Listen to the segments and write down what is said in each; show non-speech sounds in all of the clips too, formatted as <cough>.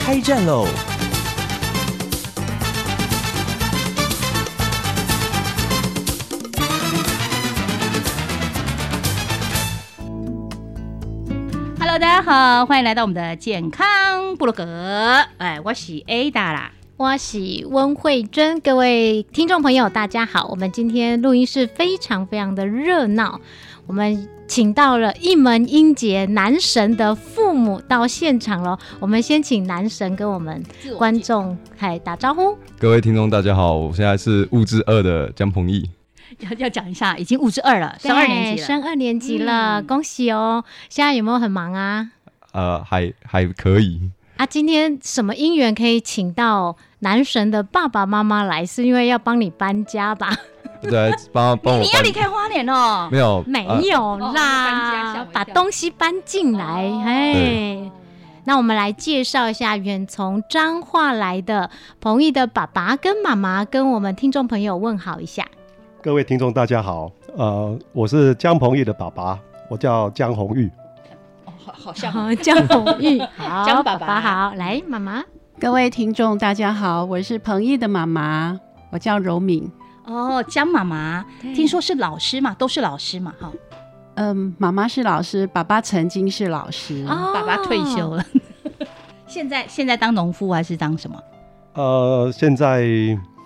开战喽！Hello，大家好，欢迎来到我们的健康部落格。哎，我是 Ada 啦。我是温慧珍，各位听众朋友，大家好。我们今天录音室非常非常的热闹，我们请到了一门音节男神的父母到现场了。我们先请男神跟我们观众嗨打招呼。各位听众，大家好，我现在是物质二的江鹏毅。要要讲一下，已经物质二了，升二年级了，升二年级了，恭喜哦！现在有没有很忙啊？呃，还还可以。啊，今天什么姻缘可以请到男神的爸爸妈妈来？是因为要帮你搬家吧？<laughs> 对，帮帮我。你要离开花莲哦？没有，没有啦，把东西搬进来。哎，那我们来介绍一下远从彰化来的彭毅的爸爸跟妈妈，跟我们听众朋友问好一下。各位听众，大家好。呃，我是江鹏毅的爸爸，我叫江红玉。好像江 <laughs> 红玉，<laughs> 江爸爸好，来妈妈，各位听众大家好，我是彭毅的妈妈，我叫柔敏。哦，江妈妈，听说是老师嘛，都是老师嘛，哈。嗯，妈妈是老师，爸爸曾经是老师，爸爸退休了，<laughs> 现在现在当农夫还是当什么？呃，现在。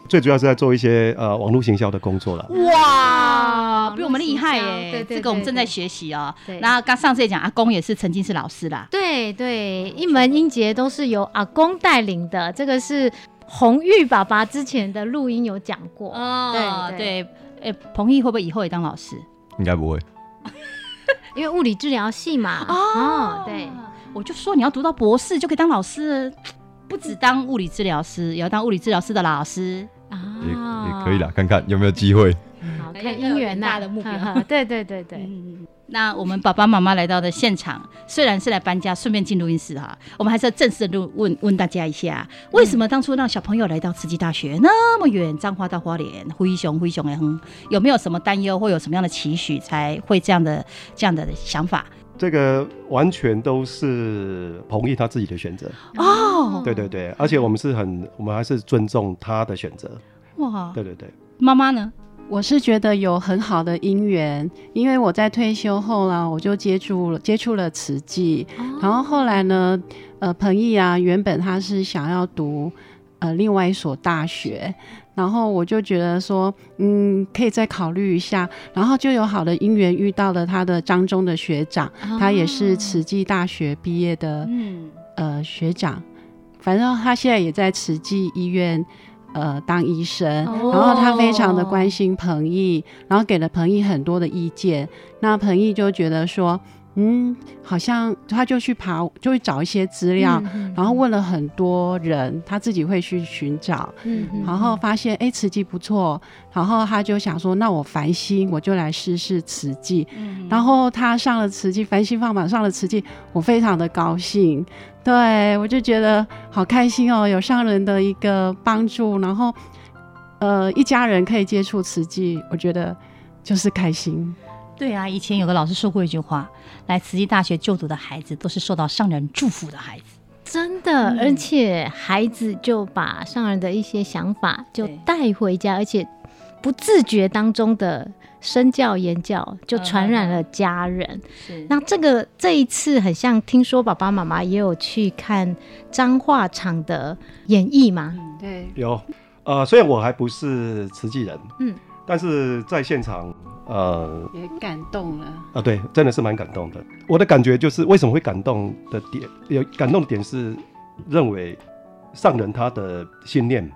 最主要是在做一些呃网络行销的工作了。哇，比我们厉害耶！这个我们正在学习哦。那刚上次也讲，阿公也是曾经是老师啦。对对，一门音节都是由阿公带领的。这个是红玉爸爸之前的录音有讲过。哦，对对。哎，彭毅会不会以后也当老师？应该不会，<laughs> 因为物理治疗系嘛。哦，对，我就说你要读到博士就可以当老师，不止当物理治疗师，也要当物理治疗师的老师。也也可以啦，看看有没有机会。好看姻缘大的目标。对对对对。嗯那我们爸爸妈妈来到的现场，虽然是来搬家，顺便进录音室哈，我们还是要正式的问问大家一下，为什么当初让小朋友来到慈济大学那么远，彰化到花莲，灰熊灰熊哎哼，有没有什么担忧，或有什么样的期许，才会这样的这样的想法？这个完全都是同意他自己的选择哦，对对对，而且我们是很，我们还是尊重他的选择。哇，对对对，妈妈呢？我是觉得有很好的姻缘，因为我在退休后呢，我就接触了接触了慈济，然后后来呢，呃，彭毅啊，原本他是想要读呃另外一所大学。然后我就觉得说，嗯，可以再考虑一下。然后就有好的姻缘遇到了他的张中的学长，他也是慈济大学毕业的，嗯，呃，学长。反正他现在也在慈济医院，呃，当医生。然后他非常的关心彭毅，然后给了彭毅很多的意见。那彭毅就觉得说。嗯，好像他就去爬，就会找一些资料，然后问了很多人，他自己会去寻找，嗯然后发现哎，慈济不错，然后他就想说，那我繁星我就来试试慈济，然后他上了慈济，繁星放榜上了慈济，我非常的高兴，对我就觉得好开心哦，有上人的一个帮助，然后呃，一家人可以接触慈济，我觉得就是开心。对啊，以前有个老师说过一句话：来慈济大学就读的孩子都是受到上人祝福的孩子。真的，而且孩子就把上人的一些想法就带回家，而且不自觉当中的身教言教就传染了家人。那这个这一次很像，听说爸爸妈妈也有去看彰化场的演绎吗？对，有。呃，虽然我还不是慈济人，嗯。但是在现场，呃，也感动了啊！对，真的是蛮感动的。我的感觉就是，为什么会感动的点，有感动的点是认为上人他的信念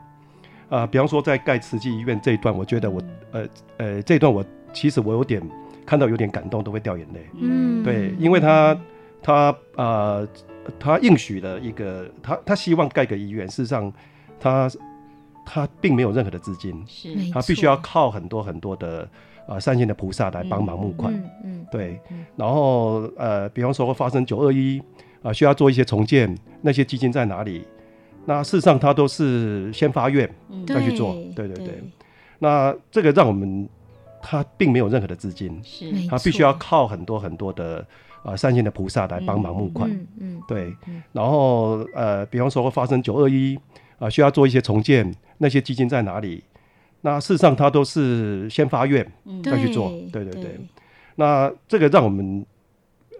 啊。比方说，在盖慈济医院这一段，我觉得我呃呃这一段我其实我有点看到有点感动，都会掉眼泪。嗯，对，因为他他呃他应许了一个，他他希望盖个医院，事实上他他并没有任何的资金，是。他必须要靠很多很多的呃善心的菩萨来帮忙募款。嗯嗯，对。嗯，然后呃，比方说发生九二一啊，需要做一些重建，那些基金在哪里？那事实上，他都是先发愿嗯。再去做。对对对。对。那这个让我们他并没有任何的资金，是。他必须要靠很多很多的呃善心的菩萨来帮忙募款。嗯嗯，对。嗯，然后呃，比方说发生九二一啊，需要做一些重建，那些基金在哪里？那事实上，他都是先发愿嗯。再去做对对对。对。那这个让我们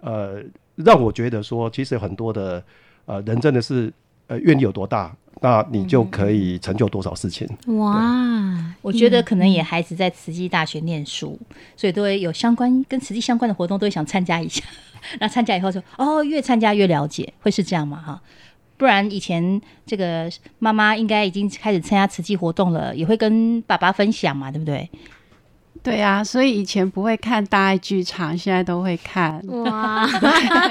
呃，让我觉得说，其实很多的呃人真的是呃愿力有多大，那你就可以成就多少事情。哇，我觉得可能也孩子在慈济大学念书，所以都会有相关跟慈济相关的活动，都会想参加一下。<laughs> 那参加以后就哦，越参加越了解，会是这样吗？哈，不然以前这个妈妈应该已经开始参加慈济活动了，也会跟爸爸分享嘛，对不对？对啊，所以以前不会看大爱剧场，现在都会看。哇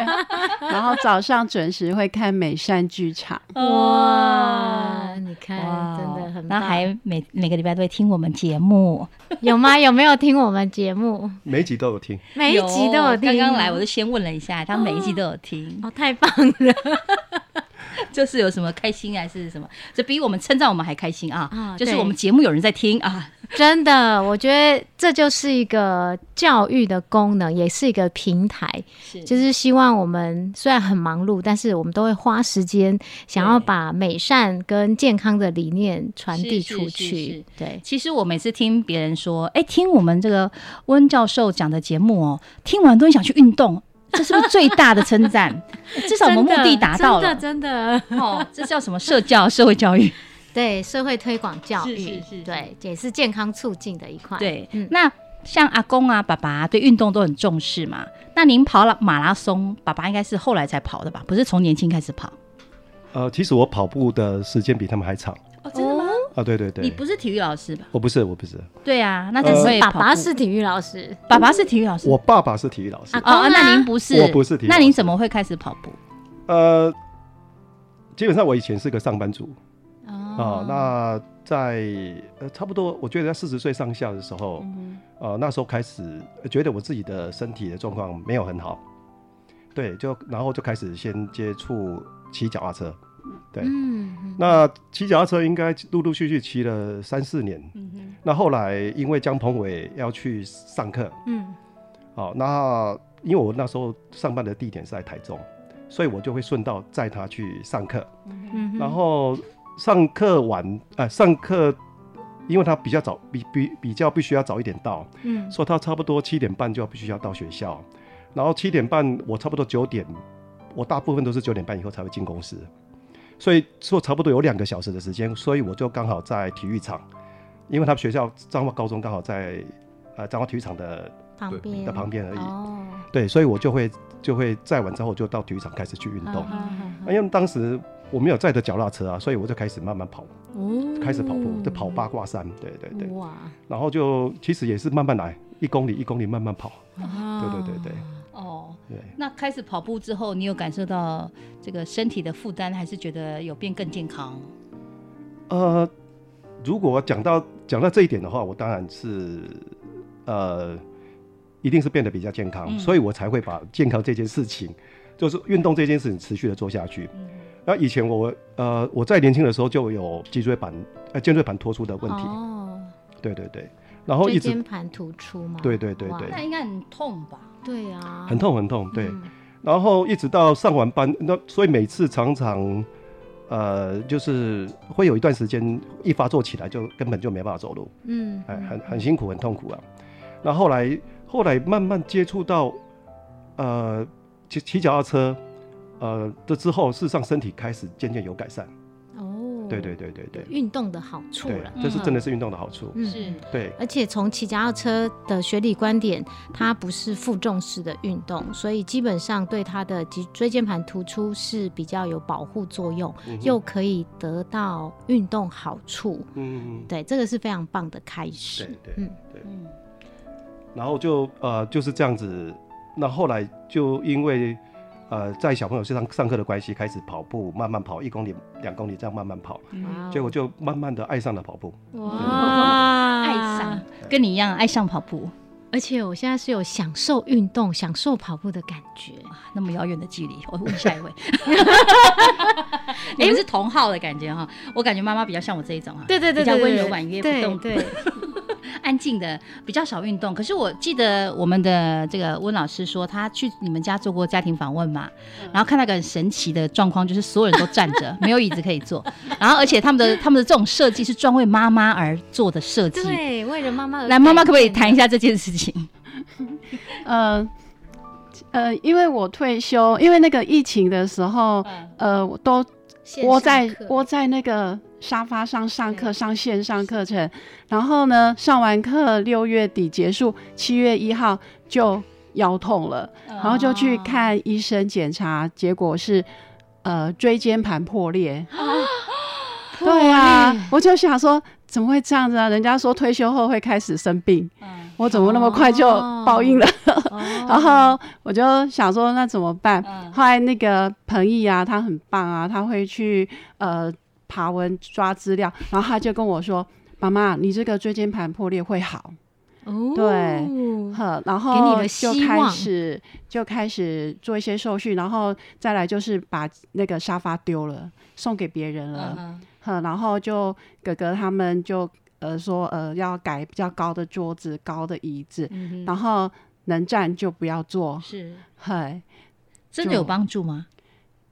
<laughs> 然后早上准时会看美善剧场。哇，你看，真的很棒。然后还每每个礼拜都会听我们节目，有吗？有没有听我们节目？每一集都有听，每一集都有听。刚刚来我就先问了一下，他每一集都有听，哦，太棒了！<laughs> 就是有什么开心还是什么，这比我们称赞我们还开心啊！啊就是我们节目有人在听啊，<laughs> 真的，我觉得这就是一个教育的功能，也是一个平台。是就是希望我们虽然很忙碌，但是我们都会花时间，想要把美善跟健康的理念传递出去是。对，其实我每次听别人说，哎，听我们这个温教授讲的节目哦，听完都很想去运动，这是不是最大的称赞？<laughs> 至少我们目的达到了。真的，真的。<laughs> 哦，这叫什么社教、社会教育？对社会推广教育，是是是是对，也是健康促进的一块。对，嗯那像阿公啊、爸爸、对运动都很重视嘛。那您跑了马拉松，爸爸应该是后来才跑的吧？不是从年轻开始跑？呃，其实我跑步的时间比他们还长哦，真的吗？啊，对对对，你不是体育老师吧？我不是，我不是，对啊，那呃怎么会跑步爸爸是体育老师，爸爸是体育老师，我爸爸是体育老师啊，哦，那您不是？我不是体育老师那您怎么会开始跑步？呃，基本上我以前是个上班族啊、哦。那在呃差不多，我觉得在四十岁上下的时候，嗯呃那时候开始呃觉得我自己的身体的状况没有很好，对，就然后就开始先接触骑脚踏车，对，嗯，嗯。那骑脚踏车应该陆陆续续骑了三四年，嗯哼，那后来因为江鹏伟要去上课，嗯。好，那因为我那时候上班的地点是在台中，所以我就会顺道载他去上课。嗯，然后上课晚，呃，上课，因为他比较早，比比比较必须要早一点到，嗯所以他差不多七点半就要必须要到学校。然后七点半，我差不多九点，我大部分都是九点半以后才会进公司，所以说差不多有两个小时的时间，所以我就刚好在体育场，因为他们学校彰化高中刚好在呃彰化体育场的旁边的旁边而已。哦，对，所以我就会就会再晚之后就到体育场开始去运动。嗯嗯嗯那因为当时我没有载着脚踏车啊，所以我就开始慢慢跑，哦开始跑步，就跑八卦山，对对对，哇，然后就其实也是慢慢来，一公里一公里慢慢跑，对对对对对。哦，对。那开始跑步之后，你有感受到这个身体的负担，还是觉得有变更健康？呃，如果讲到讲到这一点的话，我当然是呃，一定是变得比较健康，嗯。所以我才会把健康这件事情，就是运动这件事情持续的做下去。嗯那以前我呃我在年轻的时候就有脊椎板呃肩椎盘突出的问题，哦，对对对，然后一椎直间盘突出嘛？对对对哇。对那应该很痛吧？对啊，很痛很痛，对。嗯。然后一直到上完班，那所以每次常常，呃，就是会有一段时间一发作起来就根本就没办法走路，嗯，哎，嗯很很辛苦，很痛苦啊。那后来后来慢慢接触到，呃，骑骑脚踏车，呃这之后，事实上身体开始渐渐有改善。哦，对对对对对运动的好处对了，，这是真的是运动的好处。嗯是对而且从骑脚踏车的学理观点，它不是负重式的运动，所以基本上对它的脊椎间盘突出是比较有保护作用，嗯又可以得到运动好处。嗯，对，这个是非常棒的开始。对对嗯对。嗯然后就呃就是这样子，那后来就因为呃，在小朋友上上课的关系，开始跑步，慢慢跑一公里、两公里这样慢慢跑，哇结果就慢慢的爱上了跑步。哇。爱上，跟你一样爱上跑步，而且我现在是有享受运动、享受跑步的感觉。那么遥远的距离，我问下一位，<laughs> 你们是同号的感觉哈，我感觉妈妈比较像我这一种哈，对对对，比较温柔婉约，不动。对对，安静的，比较少运动。可是我记得我们的这个温老师说，他去你们家做过家庭访问嘛，然后看到个很神奇的状况，就是所有人都站着，<laughs> 没有椅子可以坐，然后而且他们的他们的这种设计是专为妈妈而做的设计。对，为了妈妈而来，妈妈可不可以谈一下这件事情？<laughs> 呃呃，因为我退休，因为那个疫情的时候，呃，我都窝在课窝在那个沙发上上课，上线上课程。然后呢，上完课六月底结束，七月一号就腰痛了，然后就去看医生检查，结果是呃椎间盘破裂。对啊，我就想说，怎么会这样子啊？人家说退休后会开始生病，我怎么那么快就报应了？<laughs> 然后我就想说，那怎么办？后来那个彭毅啊，他很棒啊，他会去呃爬文抓资料，然后他就跟我说：“妈妈，你这个椎间盘破裂会好。”哦，对呵，然后就开始就开始做一些手续，然后再来就是把那个沙发丢了，送给别人了。嗯呵，然后就哥哥他们就呃说呃要改比较高的桌子、高的椅子，嗯然后能站就不要坐。是嘿，真的有帮助吗？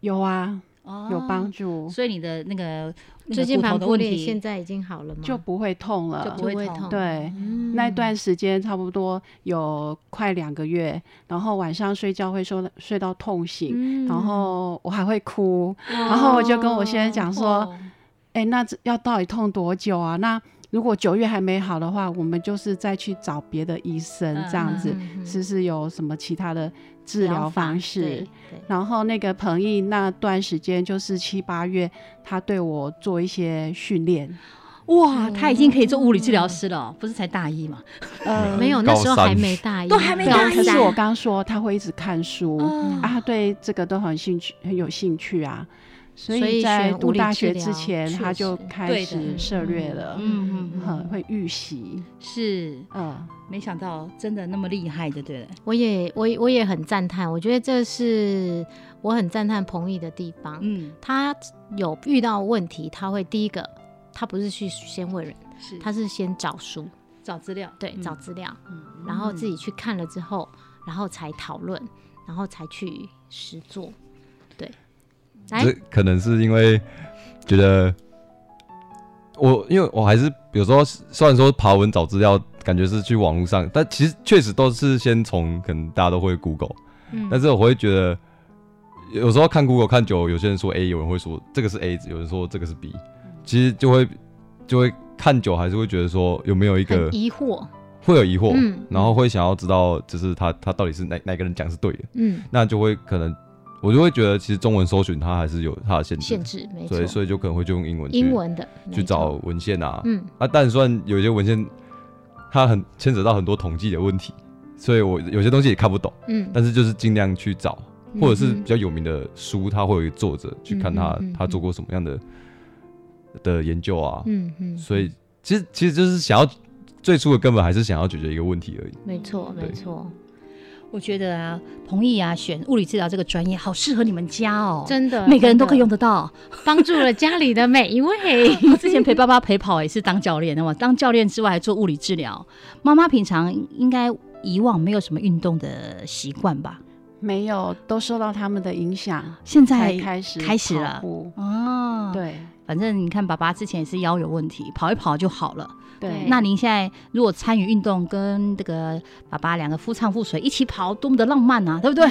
有啊，哦有帮助，所以你的那个那个椎间盘破裂现在已经好了吗？就不会痛了，就不会痛对。嗯那段时间差不多有快两个月，然后晚上睡觉会说睡到痛醒，嗯然后我还会哭，然后我就跟我先生讲说，哦哎、那这要到底痛多久啊？那如果九月还没好的话，我们就是再去找别的医生，嗯这样子嗯嗯是不是有什么其他的治疗方式？然后那个彭毅那段时间就是七八月，他对我做一些训练，哇，他已经可以做物理治疗师了哦，不是才大一嘛？呃没有，那时候还没大一，都还没大一。可是我刚说他会一直看书、嗯啊，他对这个都很兴趣，很有兴趣啊。所所以以在读大学之前，他就实开始涉略了，嗯嗯会预习，是，嗯。没想到真的那么厉害，对不对了？我也我也我也很赞叹，我觉得这是我很赞叹彭毅的地方。嗯，他有遇到问题，他会第一个，他不是去先问人，是他是先找书，找资料，对，嗯找资料，嗯然后自己去看了之后，然后才讨论，然后才去实做。这可能是因为觉得我，因为我还是有时候虽然说爬文找资料，感觉是去网络上，但其实确实都是先从可能大家都会 Google，嗯。但是我会觉得有时候看 Google 看久，有些人说 A，有人会说这个是 A，有人说这个是 B，其实就会就会看久，还是会觉得说有没有一个疑惑，会有疑惑，嗯。然后会想要知道，就是他他到底是哪哪个人讲是对的，嗯，那就会可能我就会觉得，其实中文搜寻它还是有它的限制，限制没错。所以，所以就可能会就用英文去英文的去找文献啊，嗯。啊，但算有一些文献它很牵扯到很多统计的问题，所以我有些东西也看不懂，嗯，但是就是尽量去找，或者是嗯比较有名的书，它会有一个作者去看他他做过什么样的的研究啊，嗯嗯，所以其实其实就是想要最初的根本还是想要解决一个问题而已。没错没对。错，我觉得啊，彭毅啊，选物理治疗这个专业好适合你们家哦，真的每个人都可以用，得到。帮助了家里的每一位。我之前陪爸爸陪跑也是当教练的嘛，当教练之外还做物理治疗。妈妈平常应该以往没有什么运动的习惯吧？没有，都受到他们的影响，现在开始开始了哦，，对反正你看爸爸之前也是腰有问题，跑一跑就好了。对，那您现在如果参与运动，跟这个爸爸两个夫唱妇随一起跑，多么的浪漫啊，<laughs> 对不对？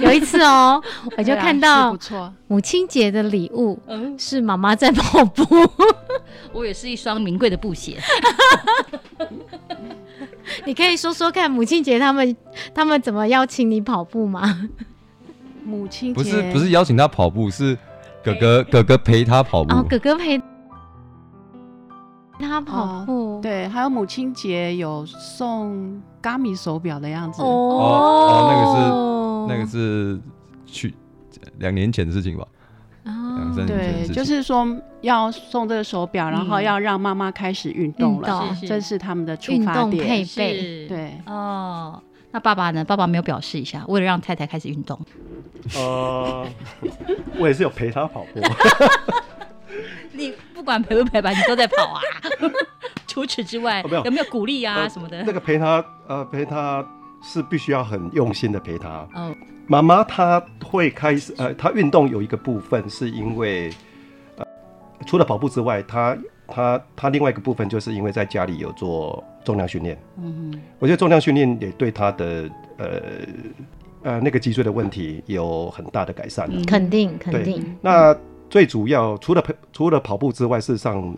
有一次哦，<laughs> 我就看到不错，母亲节的礼物嗯，是妈妈在跑步，<laughs> 我也是一双名贵的布鞋。你可以说说看，母亲节他们他们怎么邀请你跑步吗？母亲节不是不是邀请他跑步，是哥哥哥哥陪他跑步。哦，哥哥陪他跑步，对，还有母亲节有送 Gami 手表的样子，哦。哦那个是那个是去两年前的事情吧，两三年前的对，就是说要送这个手表，然后嗯要让妈妈开始运动了，这是他们的出运动发点。配备，对，哦。那爸爸呢？爸爸没有表示一下，为了让太太开始运动，呃，<laughs> 我也是有陪他跑步。<laughs> <laughs> 你不管陪不陪吧，你都在跑啊。<laughs> 除此之外，有有没有鼓励啊呃什么的？那个陪他，呃，陪他是必须要很用心的陪他。嗯，妈妈她会开始，呃，她运动有一个部分是因为，呃，除了跑步之外，她她她另外一个部分就是因为在家里有做重量训练。嗯我觉得重量训练也对她的呃呃那个脊椎的问题有很大的改善。嗯肯定肯定，那最主要除了陪除了跑步之外，事实上，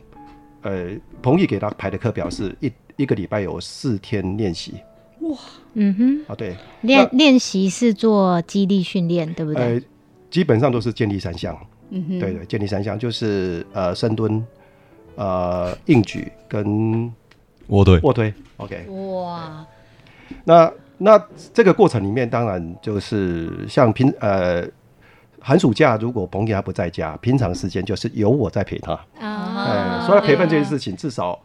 呃，彭毅给他排的课表是一一个礼拜有四天练习。哇。嗯哼，啊，对，练练习是做肌力训练，对不对？呃，基本上都是建立三项，嗯哼，对对，建立三项就是呃深蹲、呃硬举跟卧推，卧推，OK。哇，那那这个过程里面，当然就是像平呃寒暑假，如果彭毅他不在家，平常时间就是由我在陪他，啊呃，所以陪伴这件事情，至少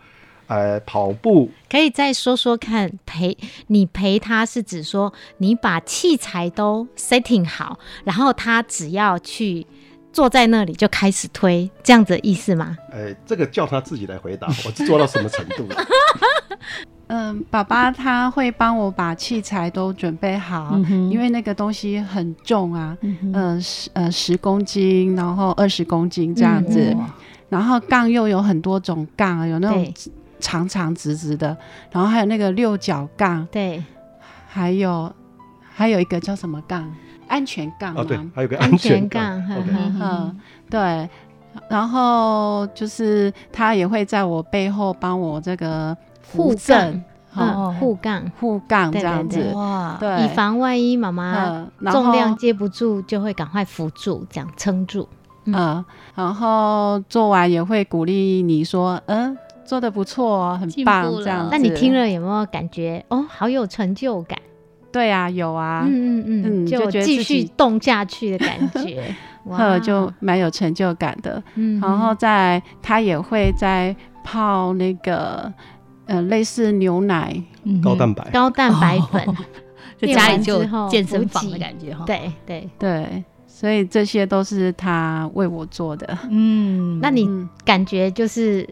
呃跑步可以再说说看，陪你陪他是指说你把器材都 setting 好，然后他只要去坐在那里就开始推，这样子的意思吗？呃，这个叫他自己来回答，我是做到什么程度？<laughs> 嗯，爸爸他会帮我把器材都准备好，嗯因为那个东西很重啊，嗯十呃十公斤，然后二十公斤这样子，哇。然后杠又有很多种杠啊，有那种长长直直的，然后还有那个六角杠，对，还有还有一个叫什么杠？安全杠哦，对，还有个安全全杠嗯，对。然后就是他也会在我背后帮我这个扶护正杠，哦嗯，护杠，护杠这样子，哇，对，以防万一妈妈重量接不住，就会赶快扶住，这样撑住。嗯，然后做完也会鼓励你说，嗯，做的不错哦，很棒这样。那你听了有没有感觉？哦，好有成就感？对啊，有啊，嗯嗯嗯，嗯就就继续动下去的感觉，<laughs> 哇，就蛮有成就感的。嗯然后再他也会在泡那个呃类似牛奶，嗯高蛋白。高蛋白粉，<laughs> 就家里就健身房的感觉哈。，对对。对，所以这些都是他为我做的。嗯，那你嗯感觉就是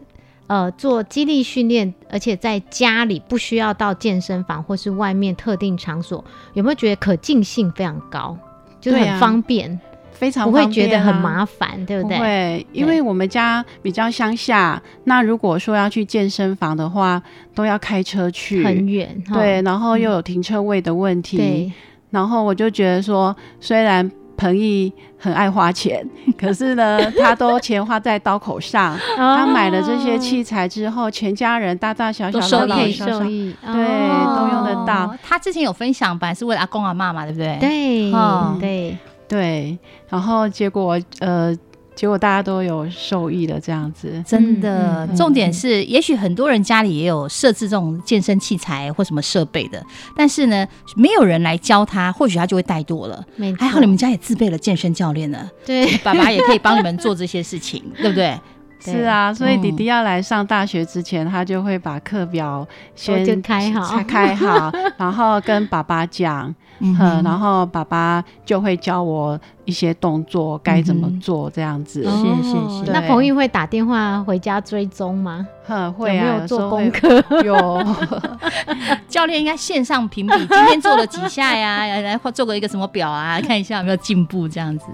呃做肌力训练，而且在家里不需要到健身房或是外面特定场所，有没有觉得可进性非常高，就是很方便，非常不会觉得很啊。麻烦，对不对？会，因对为我们家比较乡下，那如果说要去健身房的话，都要开车去，很远，哈。对，然后又有停车位的问题，对，然后我就觉得说，虽然彭毅很爱花钱，<laughs> 可是呢，他都钱花在刀口上。<laughs> 他买了这些器材之后，全家人大大小小都可以益受益，对哦都用得到。哦。他之前有分享，本来是为了阿公阿妈嘛，对不对？对哦对，对，然后结果呃，结果大家都有受益了，这样子。真的，重点是，也许很多人家里也有设置这种健身器材或什么设备的，但是呢，没有人来教他，或许他就会怠惰了。还好你们家也自备了健身教练呢，对爸爸也可以帮你们做这些事情，对不对？对是啊，所以弟嗯弟要来上大学之前，他就会把课表先开好开好，<laughs> 然后跟爸爸讲，嗯嗯，然后爸爸就会教我一些动作该怎么做，这样子。是是哦是那彭玉会打电话回家追踪吗？哼，会啊，有没有做功课？<laughs> 有，<laughs> 教练应该线上评比，今天做了几下呀？来来做个一个什么表啊，看一下有没有进步，这样子。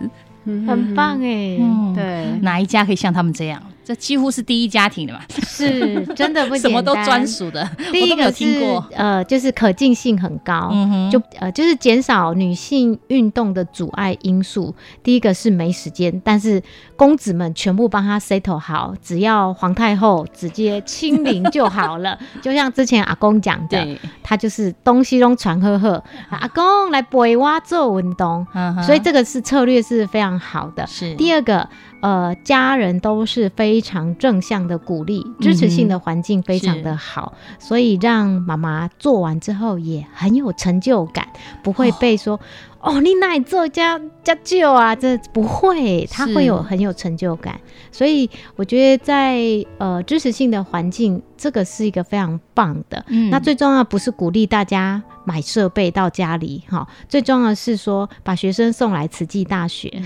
很棒哎，嗯，对，哪一家可以像他们这样？这几乎是第一家庭的嘛，是 <laughs> 真的不什么都专属的，第一个是听过。呃，就是可进性很高，嗯，就呃就是减少女性运动的阻碍因素。第一个是没时间，但是公子们全部帮他 settle 好，只要皇太后直接亲临就好了。<laughs> 就像之前阿公讲的，对，他就是东西都传呵呵，阿公来陪我做运动，嗯哼所以这个是策略是非常好的。是第二个，呃，家人都是非常正向的鼓励，支持性的环境非常的好，所以让妈妈做完之后也很有成就感，不会被说。哦，你哪里做家家救啊？这不会，他会有很有成就感。所以我觉得在呃支持性的环境，这个是一个非常棒的。嗯那最重要不是鼓励大家买设备到家里，哈，最重要的是说把学生送来慈济大学。<laughs>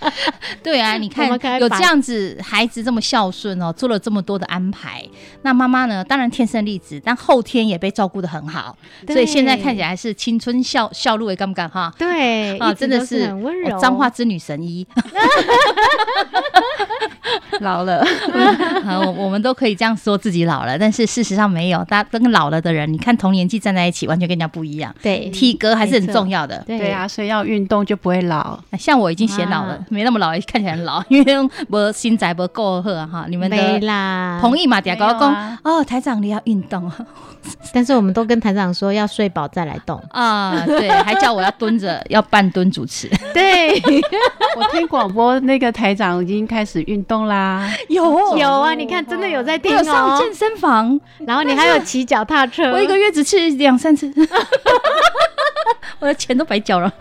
<laughs> 对啊，<laughs> 你看有这样子孩子这么孝顺哦，做了这么多的安排。那妈妈呢，当然天生丽质，但后天也被照顾的很好，所以现在看起来是青春孝孝路，敢不敢哈？对，啊，真的是很温柔。哦彰化之女神医，<laughs> 老了，好我我们都可以这样说自己老了，但是事实上没有，大家跟老了的人，你看同年纪站在一起，完全跟人家不一样，对体格还是很重要的。对对啊，所以要运动就不会老。像我已经显老了哇，没那么老，看起来很老，因为我心宅不够喝哈。你们没的啦，同意嘛？嗲高没有公啊哦，台长你要运动但是我们都跟台长说要睡饱再来动。<laughs> 啊，对，还叫我要蹲着，要半蹲主持。<laughs> 对，我听广播那个台长已经开始运动啦，<laughs> 有有啊，你看真的有在听我有上哦。健身房，然后你还有骑脚踏车，我一个月只去两三次，我的钱都白缴了。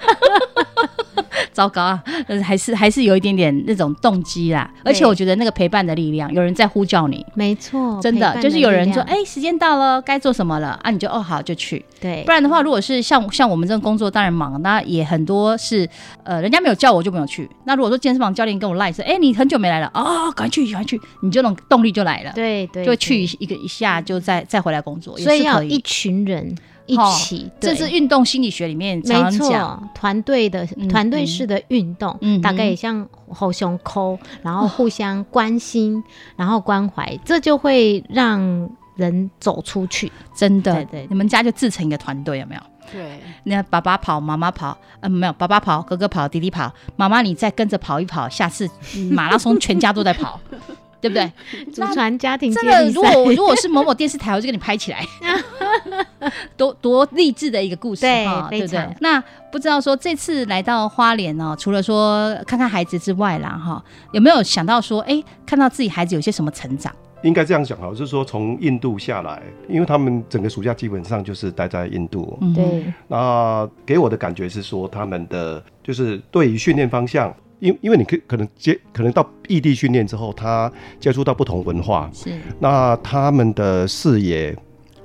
糟糕啊，呃还是还是有一点点那种动机啦。而且我觉得那个陪伴的力量，有人在呼叫你，没错，真的就是有人说，哎、时间到了，该做什么了啊？你就哦好就去。对不，然的话，如果是像像我们这种工作，当然忙，那也很多是呃，人家没有叫我就没有去。那如果说健身房教练跟我赖说，哎、你很久没来了，哦，赶快去，赶快去，你就那种动力就来了，对对，就去一个一下就再再回来工作，所以。要一群人一哦起，这是对运动心理学里面常错，团队的嗯团队式的运动，嗯大概嗯也像猴熊抠，然后互相关心，然后关怀，这就会让人走出去。真的，对对你们家就自成一个团队，有没有？对，那爸爸跑，妈妈跑，呃，没有，爸爸跑，哥哥跑，弟弟跑，妈妈你再跟着跑一跑，下次嗯马拉松全家都在跑，<laughs> 对不对？<laughs> 祖传家庭接真的，如果如果是某某电视台，我就给你拍起来，<laughs> 多多励志的一个故事对哈，对不对？那不知道说这次来到花莲哦，除了说看看孩子之外啦，哈，有没有想到说，哎，看到自己孩子有些什么成长？应该这样讲哈，就是说从印度下来，因为他们整个暑假基本上就是待在印度，嗯，对，那给我的感觉是说，他们的就是对于训练方向，因因为你可可能接可能到异地训练之后，他接触到不同文化，是，那他们的视野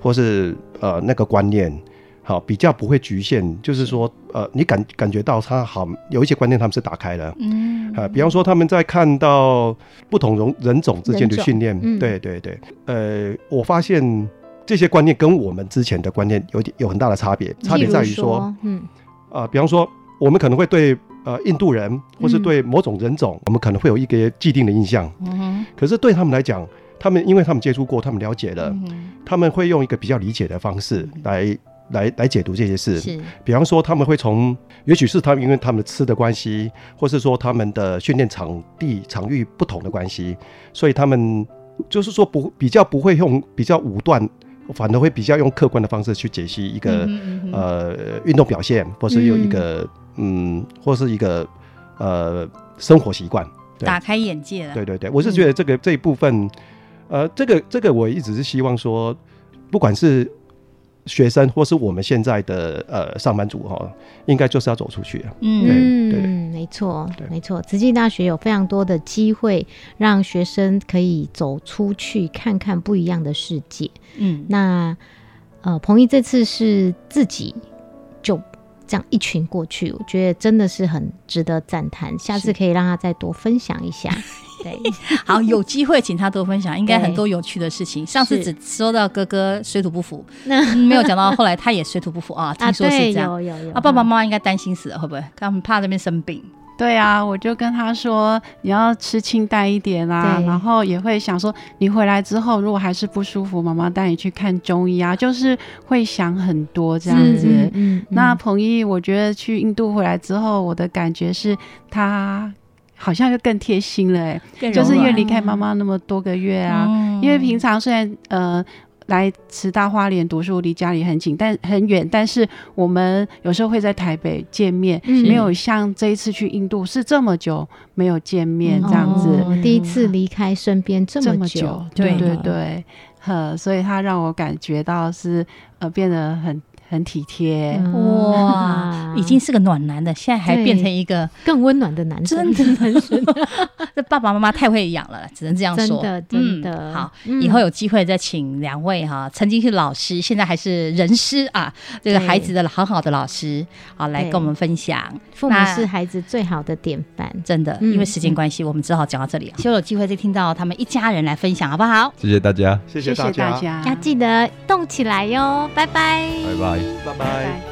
或是呃那个观念，好比较不会局限，就是说呃你感感觉到他好有一些观念他们是打开了。嗯。啊，比方说他们在看到不同人人种之间的训练，嗯。对对对，呃，我发现这些观念跟我们之前的观念有点有很大的差别，差别在于说，嗯，啊，比方说我们可能会对呃印度人或是嗯。对某种人种，我们可能会有一个既定的印象，可是对他们来讲，他们因为他们接触过，他们了解了，嗯他们会用一个比较理解的方式来来来解读这些事。是，比方说，他们会从，也许是他们因为他们的吃的关系，或是说他们的训练场地场域不同的关系，所以他们就是说不比较不会用比较武断，反而会比较用客观的方式去解析一个、呃运动表现，或是有一个嗯或是一个呃生活习惯。对打开眼界了，对对对，我是觉得这个、这一部分，呃，这个这个我一直是希望说，不管是学生或是我们现在的呃上班族哈，应该就是要走出去啊。嗯对没错，没错。慈济大学有非常多的机会，让学生可以走出去看看不一样的世界。嗯，那呃，彭毅这次是自己就这样一群过去，我觉得真的是很值得赞叹。下次可以让他再多分享一下。<laughs> 对，好，有机会请他多分享，应该很多有趣的事情。<laughs> 上次只说到哥哥水土不服，没有讲到后来他也水土不服啊，听啊，说是对，这样。<laughs> 有有有啊，爸爸妈妈应该担心死了，会不会？他们怕那边生病。对啊，我就跟他说你要吃清淡一点啦、对。然后也会想说你回来之后如果还是不舒服，妈妈带你去看中医啊，就是会想很多这样子。嗯嗯，那彭毅，我觉得去印度回来之后，我的感觉是他好像就更贴心了、欸，就是因为离开妈妈那么多个月啊，嗯因为平常虽然呃来慈大花莲读书离家里很近，但很远，但是我们有时候会在台北见面，嗯。没有像这一次去印度是这么久没有见面这样子，哦第一次离开身边这这么么久久，，对对。对对，呃，所以他让我感觉到是呃变得很很体贴。哇，已经是个暖男的，现在还变成一个更温暖的男生，真的男生。<laughs> 这爸爸妈妈太会养了，只能这样说。真的，真的。好，以后有机会再请两位哈，曾经是老师，现在还是人师啊，这个孩子的好好的老师，好来跟我们分享。父母是孩子最好的典范，真的。因为时间关系，我们只好讲到这里。希望有机会再听到他们一家人来分享，好不好？谢谢大家，谢谢大家，要记得动起来哟，拜拜，拜拜，拜拜。伤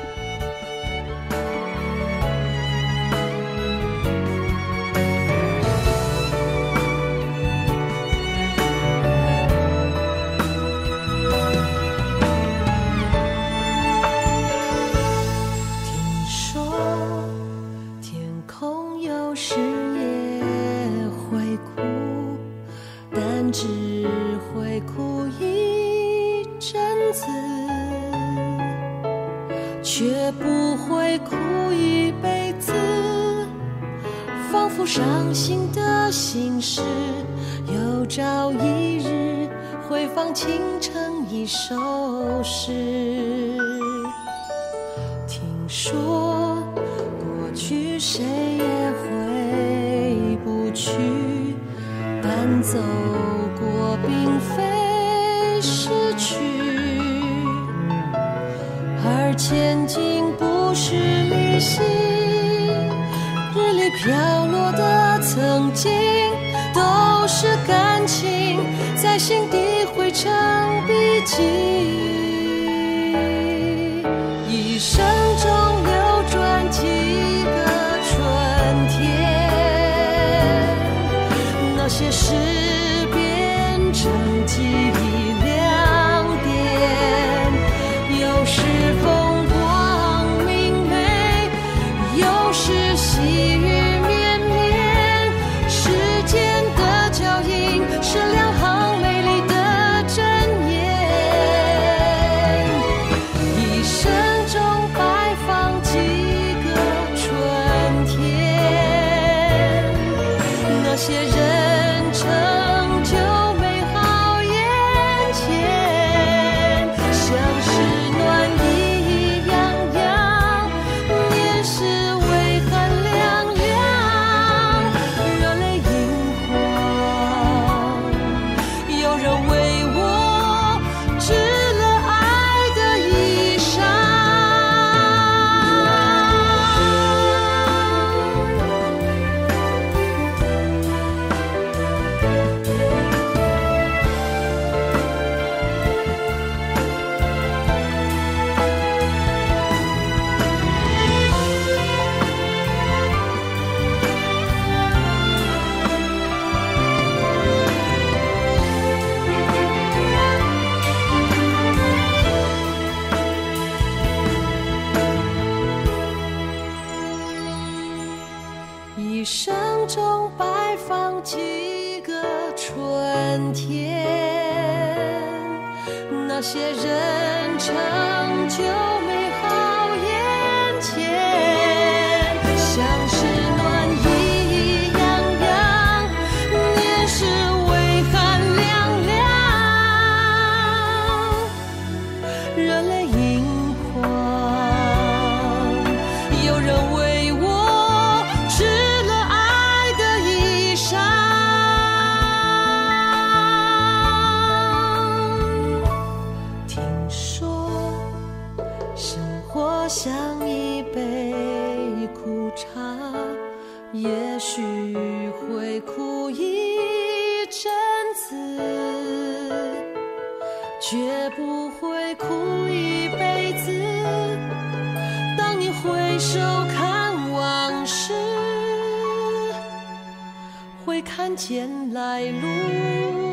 但走过并非失去，而前进不是旅行。日里飘落的曾经，都是感情，在心底汇成笔记。一生些事一生中摆放几个春天那些人长久没绝不会哭一辈子。当你回首看往事会看见来路。